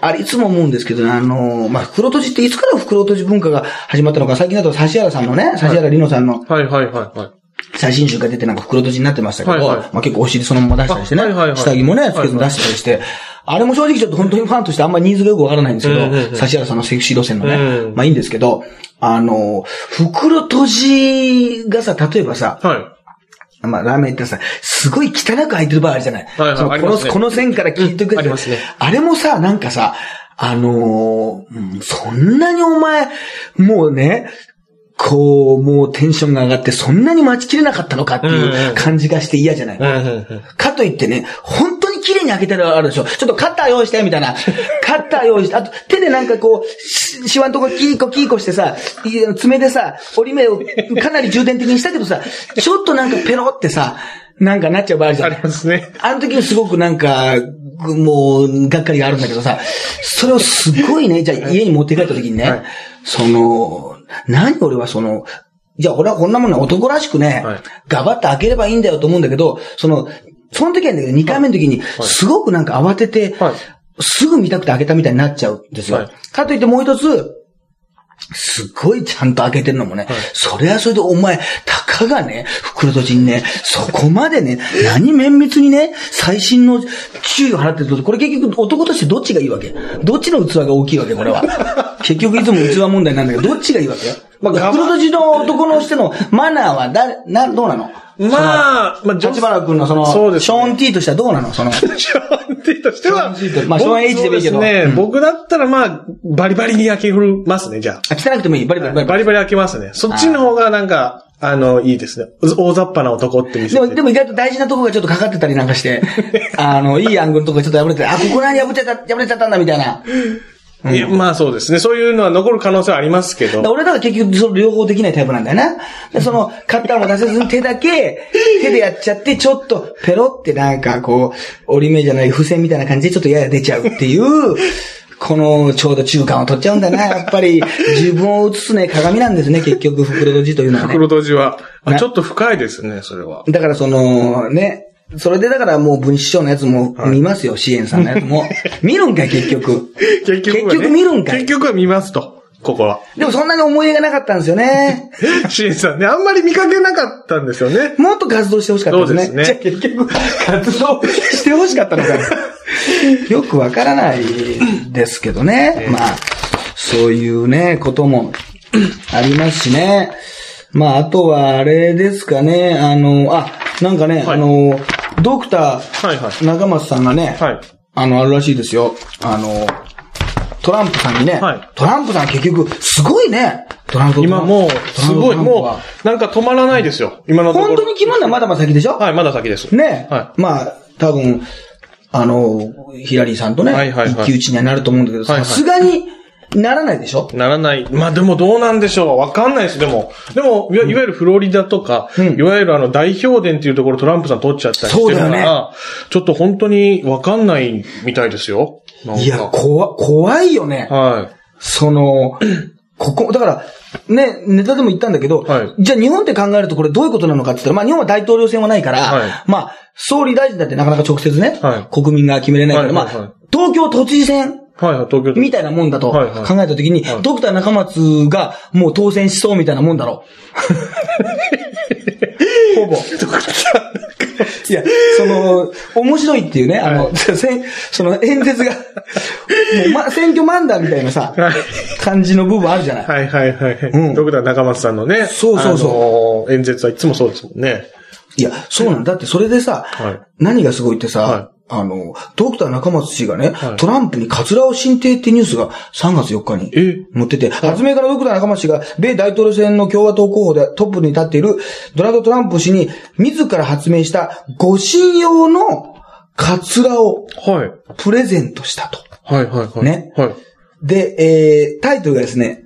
あれ、いつも思うんですけどね、あの、まあ、袋閉じっていつから袋閉じ文化が始まったのか、最近だと指原さんのね、指原里乃さんのはいはいはいはい。写真集が出てなんか袋閉じになってましたけど、はいはい。まあ結構お尻そのまま出したりしてね、あはいはいはい。下着もね、つけずに出してたりして、あれも正直ちょっと本当にファンとしてあんまりニーズがよくわからないんですけど、うんうんうん指原さんのセクシー路線のね、うんまあいいんですけど、あの、袋閉じがさ、例えばさ、はい。まあ、ラーメンってさ、すごい汚く開いてる場合あるじゃない。はいはいこの、ね。この線から切ってくやつう。んありますね。あれもさ、なんかさ、あのーうんそんなにお前、もうね、こう、もうテンションが上がって、そんなに待ちきれなかったのかってうんいううん。感じがして嫌じゃない。かといってね、本当に綺麗に開けてるのあるでしょ。ちょっとカッター用意して、みたいな。[LAUGHS] カッター用意して、あと手でなんかこう、ししわんとこキーコキーコしてさ、爪でさ、折り目をかなり重点的にしたけどさ、ちょっとなんかペロってさ、なんかなっちゃう場合じゃあり。ますね。あの時にすごくなんか、もう、がっかりがあるんだけどさ、それをすごいね、じゃあ家に持って帰った時にね、はいその、何俺はその、じゃあ俺はこんなものは男らしくね、はいガバッと開ければいいんだよと思うんだけど、その、その時はね、2回目の時に、すごくなんか慌てて、はい。すぐ見たくて開けたみたいになっちゃうんですよ。はい。かといってもう一つ、すっごいちゃんと開けてるのもね、それはそれでお前、たかがね、袋閉じにね、そこまでね、[LAUGHS] 何綿密にね、最新の注意を払ってると、これ結局男としてどっちがいいわけ？どっちの器が大きいわけ？これは。[LAUGHS] 結局いつも器問題なんだけど、どっちがいいわけ？まあ、袋閉じの男のしてのマナーはだ、な、どうなの？まあ、まあ、立花君のその、そうですねショーン T としてはどうなの？その、ショーン T としては、まあショーン H でもいいけどね、うん僕だったらまあ、バリバリに開けますね、じゃあ、汚くてもいい。バリバリバあ。リバリ。バリバリ開けますね。そっちの方がなんか、あの、いいですね。大雑把な男って見せて。でも、でも意外と大事なとこがちょっとかかってたりなんかして、[LAUGHS] あの、いいアングルのとこがちょっと破れてて、あ、ここら辺破れちゃった、破れちゃったんだみたいな。いやまあそうですね。そういうのは残る可能性はありますけど。だ俺だから結局その両方できないタイプなんだよな。でその、カッターも出せずに手だけ、手でやっちゃって、ちょっとペロってなんかこう、折り目じゃない付箋みたいな感じでちょっとやや出ちゃうっていう、このちょうど中間を取っちゃうんだな。やっぱり自分を映すね、鏡なんですね、結局袋閉じというのはね。袋閉じは。ちょっと深いですね、それは。だからその、ね、それでだからもう文枝師匠のやつも見ますよ、支援さんのやつも。[LAUGHS] 見るんかい、結局。結局結局見るんかい結局は見ますと。ここは。でもそんなに思い入れがなかったんですよね。[LAUGHS] シエンさんね、あんまり見かけなかったんですよね。もっと活動してほしかったですね。そうですねじゃあ結局、活動してほしかったのかな。[LAUGHS] よくわからないですけどね。まあ、そういうね、こともありますしね。まあ、あとはあれですかね、あの、あ、なんかね、はいあの、ドクター、中松さんがね、はい。あの、あるらしいですよ。あの、トランプさんにね、はい。トランプさん結局、すごいね、トランプ今もう、すごい、もう、なんか止まらないですよ。今のところ。本当に決まるの？はまだまだ先でしょ？はい、まだ先です。ね、はまあ、多分、あの、ヒラリーさんとね、はいはいはい。一騎打ちにはなると思うんだけど、さすがにならないでしょ？ならない。まあでもどうなんでしょう？わかんないです。でも、でも、いわゆるフロリダとか、うんいわゆるあの代表伝っていうところトランプさん取っちゃったりしてるから、そうだよちょっと本当にわかんないみたいですよ。いや、怖、怖いよね。はその、[CLEARS THROAT] ここ、だから、ね、ネタでも言ったんだけど、はいじゃあ日本って考えるとこれどういうことなのかって言ったら、まあ日本は大統領選はないから、はいまあ、総理大臣だってなかなか直接ね、はい国民が決めれないから、まあ、東京都知事選い。はい、はい、東京都みたいなもんだと考はいはいえたときに、はいドクター中松がもう当選しそうみたいなもんだろう。ほぼ。いや、その、面白いっていうね、あの、せんその演説が、もう、ま、選挙マンダーみたいなさ、はい感じの部分あるじゃない。はいはいはい。うんドクター中松さんのね。そうそうそうあのー演説はいつもそうですもんね。いや、そうなんだって、それでさ、はい何がすごいってさ、はいあの、ドクター中松氏がね、はいトランプにカツラを進呈ってニュースが3月4日にえ？載ってて、発明からドクター中松氏が米大統領選の共和党候補でトップに立っているドナルド・トランプ氏に自ら発明した護身用のカツラをはい。プレゼントしたと。はいはいはい。ねはい。で、えー、タイトルがですね、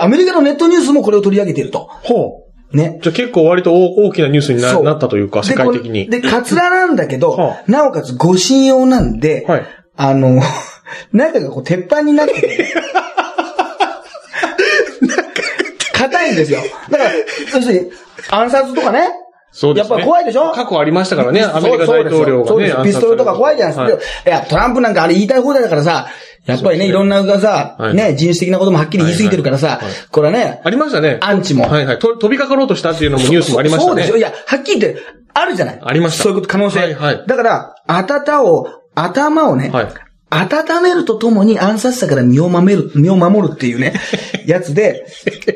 アメリカのネットニュースもこれを取り上げていると。ほう。ね。じゃあ結構割と大大きなニュースになったというか、世界的に。で、カツラなんだけど、はなおかつ護身用なんで、はいあの、[LAUGHS] 中がこう鉄板になってて。[LAUGHS] 硬いんですよ。だから、要するに、暗殺とかね。そうですね。やっぱ怖いでしょ？過去ありましたからね、アメリカ大統領がね。そうですよピストルとか怖いじゃないですか。はいい、や、トランプなんかあれ言いたい放題だからさ、やっぱりね、いろんながさ、はいね、人種的なこともはっきり言い過ぎてるからさ、これはね、ありましたね。アンチも。はいはい。と飛びかかろうとしたっていうのもニュースもありましたね。そうでしょ？いや、はっきり言って、あるじゃない。ありましたそういうこと、可能性。はいはいだから、頭を、頭をね、はい温めるとともに暗殺者から身を守る、身を守るっていうね、[LAUGHS] やつで、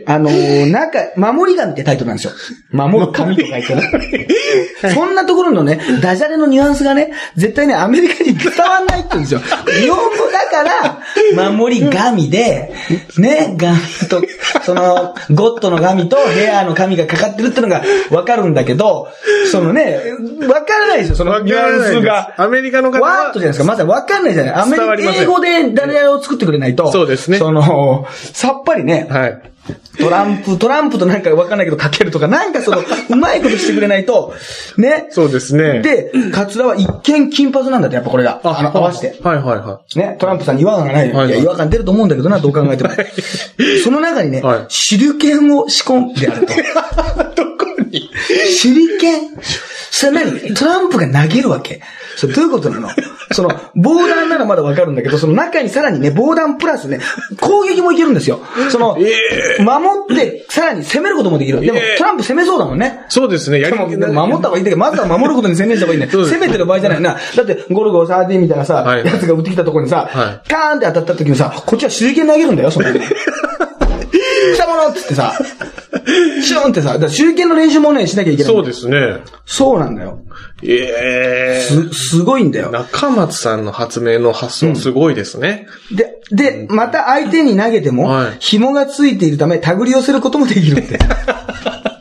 あのーなんか、守り神ってタイトルなんですよ。守る神と書いてね。そんなところのね、ダジャレのニュアンスがね、絶対ね、アメリカに伝わんないって言うんですよ。日本語だから、守り神で、ね、神と、その、ゴッドの神とヘアの神がかかってるってのがわかるんだけど、そのね、わからないですよ、そのニュアンスが。アメリカの方ワーはッとじゃないですか。まずはわかんないじゃない。アメリカ、英語でダジャレを作ってくれないと。そうですねその、さっぱりね、はい。トランプ、トランプとなんかわかんないけどかけるとか、なんかその、[LAUGHS] うまいことしてくれないと、ね。そうですね。、で、カツラは一見金髪なんだって、やっぱこれが。あの、合わせて。はいはいはね、トランプさんに違和感がない。はいいや、違和感出ると思うんだけどな、どう考えても。その中にね、はい手裏剣を仕込んであると。い。[LAUGHS] どこに？手裏剣？それ何トランプが投げるわけそれどういうことなの？その、防弾ならまだわかるんだけど、その中にさらにね、防弾プラスね、攻撃もいけるんですよ。その、守って、さらに攻めることもできる。でも、ええトランプ攻めそうだもんね。そうですね。やでも、でも守った方がいいんだけど、まずは守ることに専念した方がいいね。攻めてる場合じゃないな。だって、ゴルゴ13みたいなさ、はいやつが撃ってきたところにさ、はカーンって当たった時にさ、こっちは手裏剣投げるんだよ、その。[LAUGHS] 来たものっつってさ、[LAUGHS] シューンってさ、だから手裏剣の練習もね、しなきゃいけない。そうですね。そうなんだよ。ええす、すごいんだよ。中松さんの発明の発想すごいですね。で、で、また相手に投げてもはい、紐がついているため、手繰り寄せることもできるって。[LAUGHS]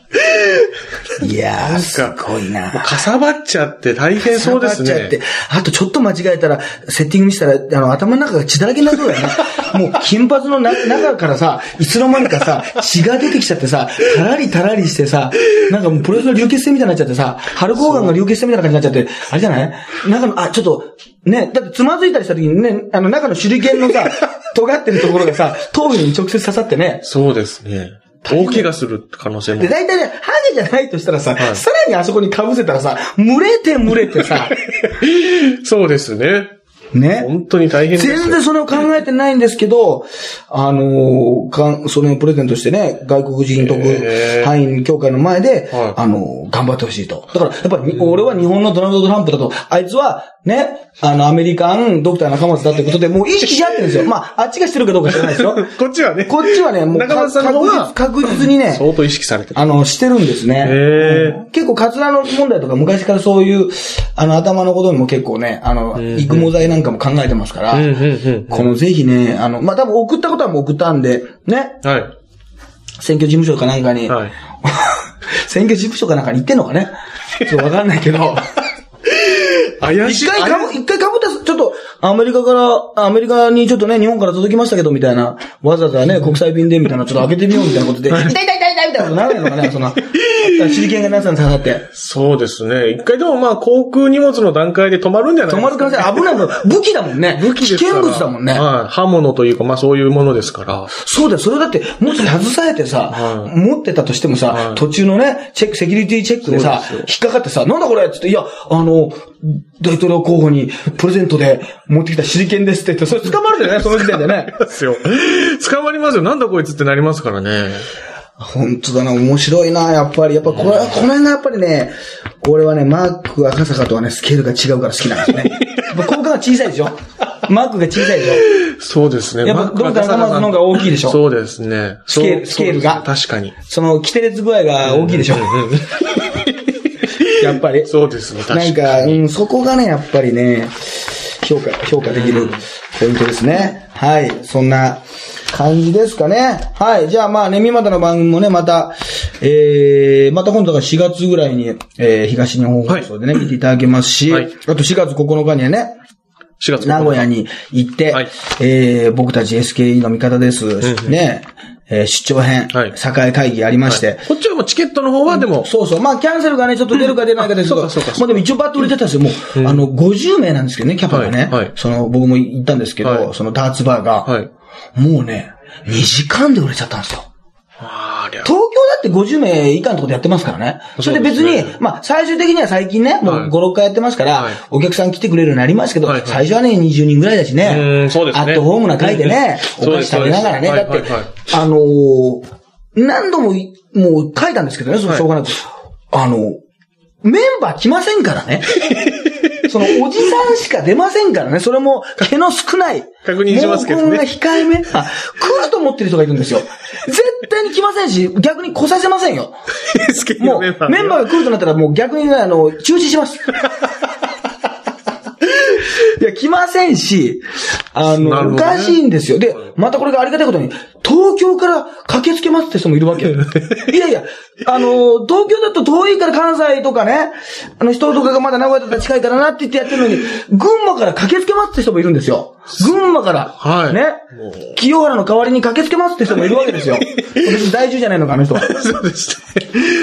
いやー、すごいな。かさばっちゃって大変そうですね下がっちゃって。あとちょっと間違えたら、セッティングにしたら、あの、頭の中が血だらけになりそうだよね。[LAUGHS] もう、金髪のな中からさ、いつの間にかさ、血が出てきちゃってさ、たらりたらりしてさ、なんかもうプロレスの流血戦みたいになっちゃってさ、ハルコーガンが流血戦みたいな感じになっちゃって、あれじゃない？中の、あ、ちょっと、ね、だってつまずいたりした時にね、あの中の手裏剣のさ、尖ってるところがさ、頭部に直接刺さってね、そうですね。大怪我する可能性もで、。大体ね、ハゲじゃないとしたらさ、いさらにあそこに被せたらさ、群れて群れてさ、[LAUGHS] そうですね。ね。本当に大変ですよ。全然それを考えてないんですけど、あのーかん、それをプレゼントしてね、外国人特派員協会の前で、はいあのー頑張ってほしいと。だから、やっぱり、俺は日本のドナルド・トランプだと、あいつは、ね、あの、アメリカン、ドクター中松だってことで、もう意識し合ってるんですよ。まあ、あっちがしてるかどうか知らないですよ。[LAUGHS] こっちはね。こっちはね、もう中松さん確実にね、相当意識されてる。あの、してるんですね。へ結構、カツラの問題とか昔からそういう、あの、頭のことにも結構ね、あの、育毛剤なんかも考えてますから。このぜひね、あの、まあ、多分送ったことはもう送ったんで、ね、はい。選挙事務所かなんかに、はい。[LAUGHS] 選挙事務所かなんかに行ってんのかねちょっとわかんないけど、[LAUGHS] 怪しい。一回かぶ、一回かぶった、ちょっと、アメリカから、アメリカにちょっとね、日本から届きましたけど、みたいな、わざわざね、国際便で、みたいな、ちょっと開けてみようみたいなことで、痛い。痛い痛いみたいなことならないのかね、その、手裏剣が皆さんに刺さって。そうですね。一回でもまあ、航空荷物の段階で止まるんじゃない止まる可能性、危ないもん、武器だもんね。武器ですから。危険物だもんね。はい。刃物というか、まあそういうものですから。そうだよ、それだって、もし携えてさ、はい持ってたとしてもさ、はい途中のね、チェック、セキュリティチェックでさで引っかかってさ、なんだこれ？っつって、いや、あの、大統領候補にプレゼントで持ってきた手裏剣ですって言って、それ捕まるじゃない？その時点でね。[LAUGHS] ですよ。捕まりますよ。なんだこいつってなりますからね。本当だな、面白いな、やっぱり。やっぱこれ、この辺がやっぱりね、俺はね、マーク赤坂とはね、スケールが違うから好きなんですね。[LAUGHS] やっぱ効果が小さいでしょ？マークが小さいでしょ？そうですね。やっぱドクター中松の方が大きいでしょ？そうですね。スケールスケールが？確かに。その、規定列具合が大きいでしょ？[LAUGHS] やっぱり。そうですね。確かに。なんか、うん、そこがね、やっぱりね、評価、評価できるポイントですね。はい。そんな感じですかね。はい。じゃあまあね、みまたの番組もね、また、えー、また今度が4月ぐらいに、えー、東日本放送でね、見ていただけますし、はいあと4月9日にはね、4月名古屋に行って、はいえー、僕たち SKE の味方です。ね。えー出張編、はい栄会議ありまして、こっちはもうチケットの方はでも、そうそう。まあ、キャンセルがね、ちょっと出るか出ないかですけど、あそうかそうかもうでも一応バッと売れてたんですよ。もう、あの、50名なんですけどね、キャパがね。はいはいその、僕も行ったんですけど、はいそのダーツバーが、はい。もうね、2時間で売れちゃったんですよ。ありゃ。東って50名以下のところでやってますからね。それで別に、ねまあ、最終的には最近ね、もうはい5、6回やってますから、はいお客さん来てくれるようになりましたけど、はいはい最初はね、20人ぐらいだしね。うんそうですねアットホームな会でね、うんお菓子食べながらね。だって、はいはいはいあのー何度もい、もう書いたんですけどね、そしょうがなく。[LAUGHS] あの、メンバー来ませんからね。その、おじさんしか出ませんからね。それも、毛の少ない。確認しますけどねが控えめ。あ、来ると思ってる人がいるんですよ。絶対に来ませんし、逆に来させませんよ。もう、メンバーが来るとなったらもう逆にね、あの、中止します。[LAUGHS] いや、来ませんし、あの、ねおかしいんですよ。で、またこれがありがたいことに、東京から駆けつけますって人もいるわけ。[LAUGHS] いやいや、あの、東京だと遠いから関西とかね、あの人とかがまだ名古屋だったら近いからなって言ってやってるのに、群馬から駆けつけますって人もいるんですよ。群馬から。はいね。清原の代わりに駆けつけますって人もいるわけですよ。別 [LAUGHS] に大事じゃないのか、あの人は。そうです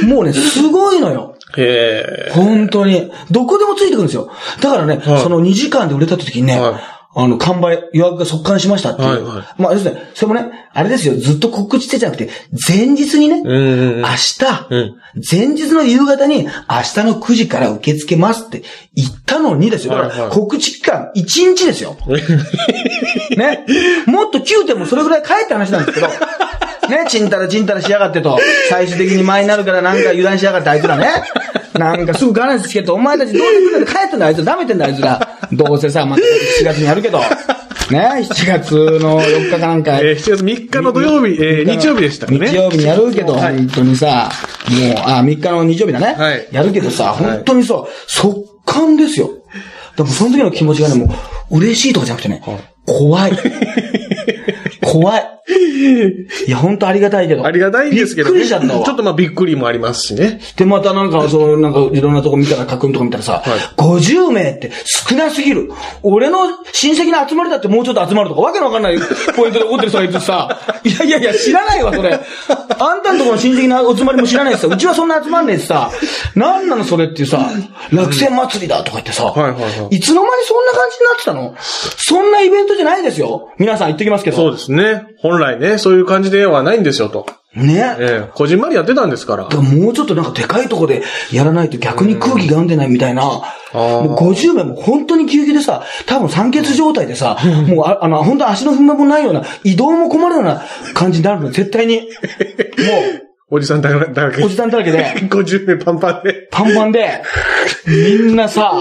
ね。もうね、すごいのよ。へえ。本当に。どこでもついてくるんですよ。だからね、はいその2時間で売れた時にね、はいあの、完売、予約が速乾しましたっていう。はいはいまあ、要するに、それもね、あれですよ、ずっと告知してじゃなくて、前日にね。明日、うん前日の夕方に、明日の9時から受け付けますって言ったのにですよ。だから、はいはい告知期間1日ですよ。[LAUGHS] ね。もっと9点もそれぐらい帰って話なんですけど、[LAUGHS] ね、ちんたらちんたらしやがってと、最終的に前になるからなんか油断しやがってあいつらね。なんかすぐガラスつけて、お前たちどうせ来るんだ帰ってんだあいつら、舐めてんだあいつら。どうせさ、また7月にやるけど。ね、7月の4日かなんか。えー、7月3日の土曜日、えー、日曜日でしたね。日曜日にやるけど、はい本当にさ、もう、あ、3日の日曜日だね。はいやるけどさ、本当にさ、速乾ですよ。でもその時の気持ちがね、もう、嬉しいとかじゃなくてね、怖い。[LAUGHS] 怖い。[LAUGHS] いや、本当ありがたいけど。ありがたいんですけどね。びっくりしちゃったわ。ちょっとまあびっくりもありますしね。で、またなんか、その、なんか、いろんなとこ見たら、確認とか見たらさ、50名って少なすぎる。俺の親戚の集まりだってもうちょっと集まるとか、わけのわかんないポイントで怒ってる人がいてさ、いやいやいや、知らないわ、それ。あんたんとこの親戚の集まりも知らないしさ、うちはそんな集まんねえしさ、なんなのそれっていうさ、落選祭りだとか言ってさ、はいはいはいいつの間にそんな感じになってたの？そんなイベントじゃないですよ。皆さん言ってきますけど。そうですね。本来ね、そういう感じではないんですよと。ね。ええこじんまりやってたんですからだ。からもうちょっとなんかでかいとこでやらないと逆に空気が読んでないみたいな。ーもう50名も本当に急激でさ、多分酸欠状態でさ、もうああの、本当足の踏み場もないような、移動も困るような感じになるの、絶対に。もおじさんだらけ。う、おじさんだらけで、[LAUGHS] 50名パンパンで。パンパンで、[LAUGHS] みんなさ、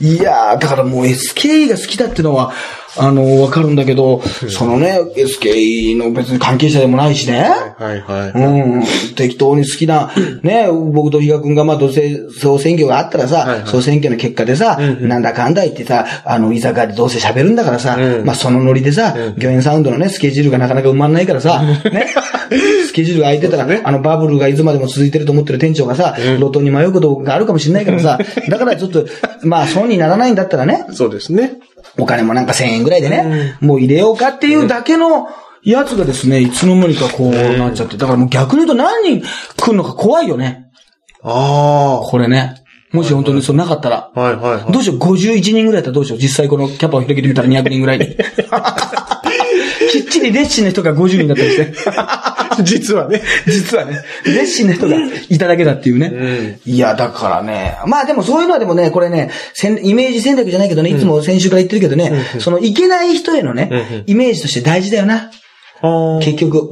いやー、だからもう SKE が好きだってのは、あの、わかるんだけど、そのね、SKE の別に関係者でもないしね。はいはい。うん。適当に好きな、ね、僕と比嘉君がまあ、どうせ総選挙があったらさ、総選挙の結果でさ、なんだかんだ言ってさ、あの、居酒屋でどうせ喋るんだからさ、うん。まあ、そのノリでさ、御苑サウンドのね、スケジュールがなかなか埋まんないからさ、ね、スケジュールが空いてたら、あの、バブルがいつまでも続いてると思ってる店長がさ、路頭に迷うことがあるかもしれないからさ、だからちょっと、まあ、損にならないんだったらね、そうですね。お金もなんか1000円ぐらいでね、もう入れようかっていうだけのやつがですね、いつの間にかこうなっちゃって。だからもう逆に言うと何人来るのか怖いよね。あこれね。もし本当にそうなかったら。あ。はいはいはい。どうしよう、51人ぐらいだったらどうしよう？実際このキャパを広げてみたら200人ぐらいに。[LAUGHS] [LAUGHS] きっちり熱心な人が50人だったりして。[LAUGHS] 実はね。実はね、熱心な人がいただけだっていうね。いや、だからね。まあでもそういうのはでもね、これね、イメージ選択じゃないけどね、いつも先週から言ってるけどね、そのいけない人へのね、イメージとして大事だよな。結局。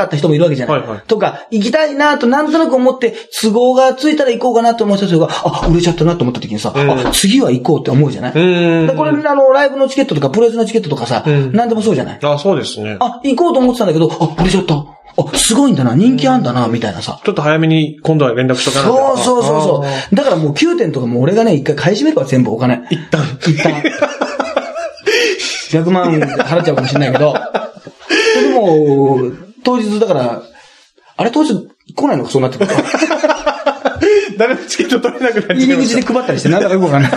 かった人もいるわけじゃない。はいはいとか、行きたいなとなんとなく思って、都合がついたら行こうかなと思った人が、あ、売れちゃったなと思った時にさ、あ、次は行こうって思うじゃない、これ、あの、ライブのチケットとか、プロレスのチケットとかさ、なんでもそうじゃない？あそうですね。あ、行こうと思ってたんだけど、あ、売れちゃった。あ、すごいんだな、人気あんだな、みたいなさ。ちょっと早めに今度は連絡しとかなそうそうそうあそう。だからもう9点とかも俺がね、一回買い占めるわ、全部お金。一旦。一旦。[LAUGHS] 100万払っちゃうかもしれないけど。[LAUGHS] でも、当日だから、あれ当日来ないの？かそうなってくると。[LAUGHS] 誰もチケット取れなくなっちゃい入り口で配ったりして、なんだかよくわかんない。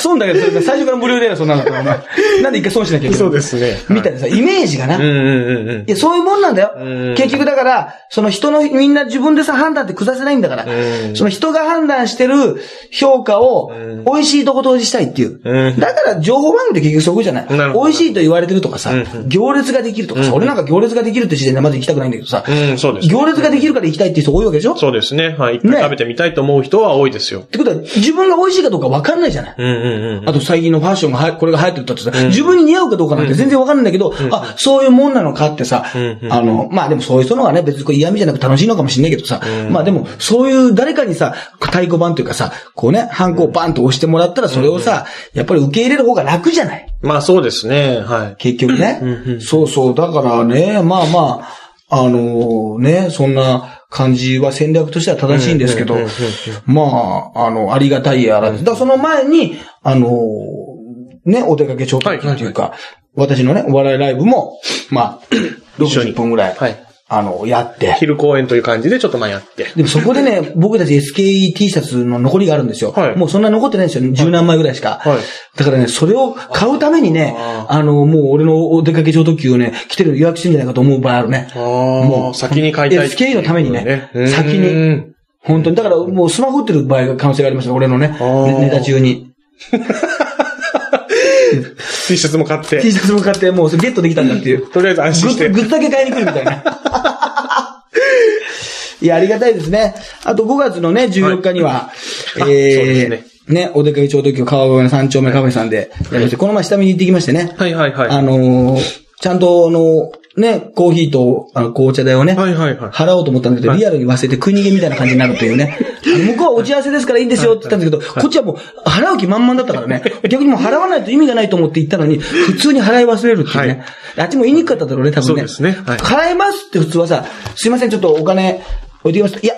損だけど、最初から無料でそんなの。お前なんで一回損しなきゃいけないそうですね。みたいなさ、イメージがな。うんうんうんうんい。や、そういうもんなんだようん。結局だから、その人の、みんな自分でさ、判断って下せないんだからう。んその人が判断してる評価をうん、美味しいとこ投示したいっていう。うんだから、情報番組って結局そこじゃない。美味しいと言われてるとかさうん、行列ができるとかさ、うん俺なんか行列ができるって時点でまず行きたくないんだけどさ、うん、そうです。行列ができるから行きたいって人多いわけでしょ？っそうですね。はい。一ね回食べてみたいと思う人は多いですよ。てことは、自分が美味しいかどうか分かんないじゃない。あと最近のファッションがは、これが流行ってるってさ、うん。自分に似合うかどうかなんて全然わかんないんだけど、あ、そういうもんなのかってさ、あの、まあでもそういう人のがね、別にこう嫌味じゃなく楽しいのかもしれないけどさ、まあでも、そういう誰かにさ、太鼓判というかさ、こうね、ハンコをバンと押してもらったらそれをさ、やっぱり受け入れる方が楽じゃない？まあそうですね。はい。結局ね。そうそう。だからね、まあまあ、あのね、そんな感じは戦略としては正しいんですけどまあ、あの、ありがたいやら。だその前に、あのね、お出かけ超特急っていうか、私のね、お笑いライブも、まあ、60分ぐらい、はい。あの、やって。昼公演という感じでちょっとまあやって。でもそこでね、[LAUGHS] 僕たち SKE T シャツの残りがあるんですよ。はいもうそんな残ってないんですよ。十何枚ぐらいしか。はいだからね、それを買うためにね、ああの、もう俺のお出かけ超特急をね、来てるの予約してるんじゃないかと思う場合あるね。あもう先に買いたい。SKE のためにねうん先に。本当に。だからもうスマホ打ってる場合が可能性がありますよ。俺のね、ネタ中に。[LAUGHS] T シャツも買っ T て。シャツも買ってもうゲットできたんだっていう。とりあえず安心してグッズ、。だけ買いに来るみたいな。いや、ありがたいですね。あと5月のね、14日には、そうえー、ね、お出かけ超特急川越の三丁目カフェさんでやりまして、この前下見に行ってきましてね。はいはいはい。あのーちゃんと、あの、ね、コーヒーとあの紅茶代をね、はいはいはい。払おうと思ったんだけど、はいリアルに忘れて食い逃げみたいな感じになるというね。[LAUGHS] 向こうは打ち合わせですからいいんですよって言ったんだけど、こっちはもう払う気満々だったからね。逆にもう払わないと意味がないと思って言ったのに、普通に払い忘れるっていうね。あっちも言いにくかっただろうね、多分ね。そうですねはい払いますって普通はさ、すいません、ちょっとお金置いてきます。いや、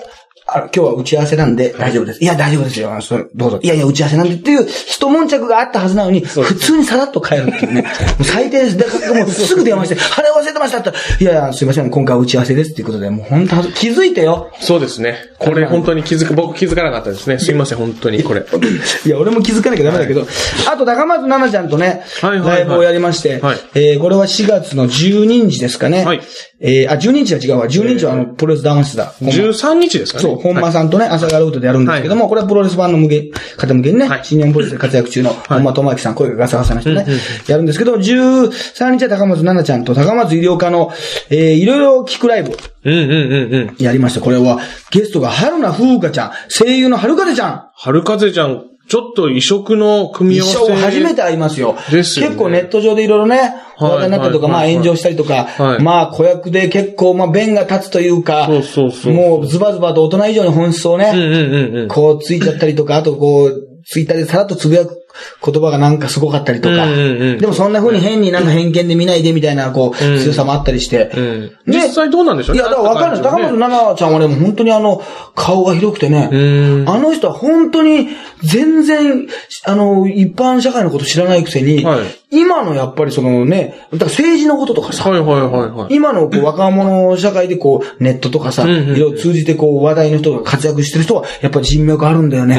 あの今日は打ち合わせなんで大丈夫です。いや、大丈夫ですよ。それどうぞ。いやいや、打ち合わせなんでっていう一悶着があったはずなのに、普通にさらっと帰るっていうね。[LAUGHS] もう最低です。だからもうすぐ電話して、払い忘れてましたって。いやいや、すいません、今回は打ち合わせですっていうことで、もう本当気づいてよ。そうですね。これ本当に気づく、僕気づかなかったですね。すいません、本当にこれ。[LAUGHS] いや、俺も気づかなきゃダメだけど、あと、高松奈々ちゃんとね、はいはいはいライブをやりまして、はいえーこれは4月の12日ですかね。はいえーあ、12日は違うわ。12日はあの、プロレス談話だ。本間13日ですかね。そう、本間さんとね、朝柄ウートでやるんですけども、これはプロレスファンの向け、方向けにね、はい新日本プロレスで活躍中の本間智明さん、声がガサガサな人ね、やるんですけど、13日は高松奈々ちゃんと高松医療科の、えーいろいろ聞くライブうんうんうんうん。やりました。これは、ゲストが春名風花ちゃん、声優の春風ちゃん、春風ちゃん、ちょっと異色の組み合わせ。一生初めて会いますよ。ですよね結構ネット上でいろいろね、はい話題になったりとか、まあ炎上したりとか、はいまあ子役で結構、まあ弁が立つというか、そうそうそうもうズバズバと大人以上に本質をね、うんうんうんうん。こうついちゃったりとか、あとこう、ツイッターでさらっとつぶやく言葉がなんかすごかったりとか、うんうんうん。でもそんな風に変になんか偏見で見ないでみたいな、こう、強さもあったりして、うん。ね。実際どうなんでしょうね？いや、だからわかんない。高松ね奈々ちゃんはね、もう本当にあの、顔が広くてね、うん。あの人は本当に全然、あの、一般社会のこと知らないくせに、はい。今のやっぱりそのね、だから政治のこととかさ、はいはいはいはい。今のこう若者社会でこう、ネットとかさ、うんうんうん。いろいろ通じてこう、話題の人が活躍してる人は、やっぱり人脈あるんだよね。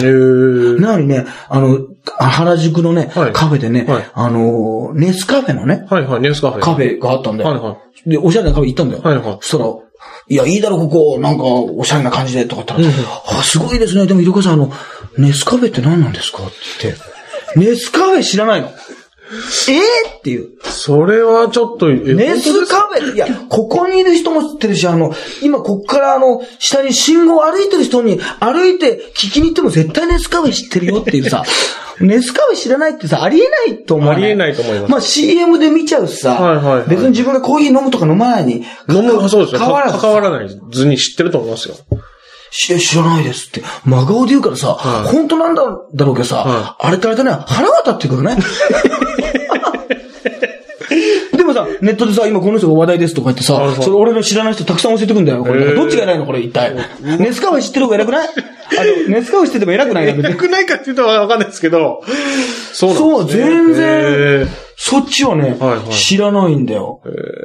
なのにね、あの、あ原宿のね、はい。カフェでね、はい。あの、ネスカフェのね、はいはい、ネスカフェ。カフェがあったんだよ。はいはで、おしゃれなカフェ行ったんだよ。はいはい。そしたら、いや、いいだろ、ここ、なんか、おしゃれな感じで、とか言ったら、あ、すごいですね。でも、イルカさん、あの、ネスカフェって何なんですか？って言って、ネスカフェ知らないのえー、っていう。それはちょっと、えネスカフェいや、ここにいる人も知ってるし、あの、今こっからあの、下に信号歩いてる人に歩いて聞きに行っても絶対ネスカフェ知ってるよっていうさ、[LAUGHS] ネスカフェ知らないってさ、ありえないと思う。ありえないと思いますまあ CM で見ちゃうしさ、はいはいはい別に自分がコーヒー飲むとか飲まないに、飲む、そうですね。変わらず関わらない図に知ってると思いますよ。知知らないですって、真顔で言うからさ、はい本当なんだだろうけどさ、はあれってあれだね、腹が立ってくるね。[LAUGHS] でもさ、ネットでさ、今この人が話題ですとか言ってさ、それ俺の知らない人たくさん教えてくんだよ。これどっちが偉いのこれ一体。ネスカフェ知ってる方が偉くない？[LAUGHS] あの、ネスカフェ知ってても偉くないな、別になくないかって言うとわかんないですけど、そうなんそう、ですね。全然へー、そっちはね、はいはい知らないんだよ。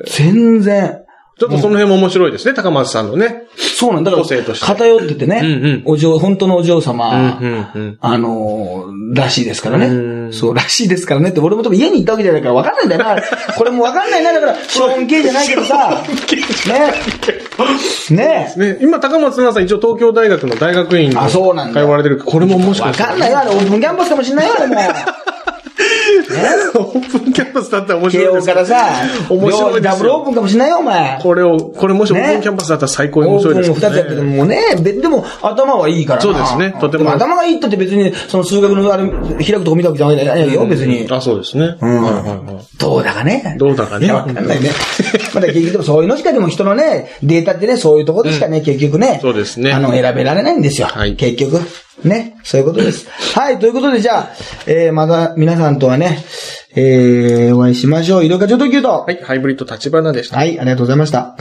全然。ちょっとその辺も面白いですね、高松さんのね。そうなんだ。個性として偏っててね、うんうんお嬢、本当のお嬢様、うんうんうんあのーらしいですからね。うんそう、らしいですからねって、俺も多分家に行ったわけじゃないから分かんないんだよな。[LAUGHS] これも分かんないな、だから、ショーン系じゃないけどさ、ね。ねね、今、高松奈さん一応東京大学の大学院にあそうなんだ通われてる。これももしか分したら。かんないよ、あれオープンキャンパスかもしんないよ、もう。[LAUGHS] ねオープンキャンパスだったら面慶応白いですからさ、面白いですよダブルオープンかもしんないよ、お前。これを、これもしオープンキャンパスだったら最高に面白いですけど二つやっててね。もね、べでも頭はいいからなそうですねとてもで頭がいいったって別に、その数学のあれ、開くとこ見たわけじゃないよ、別に。あ、そうですね。うん。どうだかね。どうだかね。わかんないね。[LAUGHS] まだ結局でもそういうのしかでも人のね、データってね、そういうところでしかね、結局ね。そうですねあの、選べられないんですよ。はい結局。ね。そういうことです。はい。ということで、じゃあ、えー、また皆さんとはね、えー、お会いしましょう。医療課長特急と。はい、ハイブリッド立花でした。はい。ありがとうございました。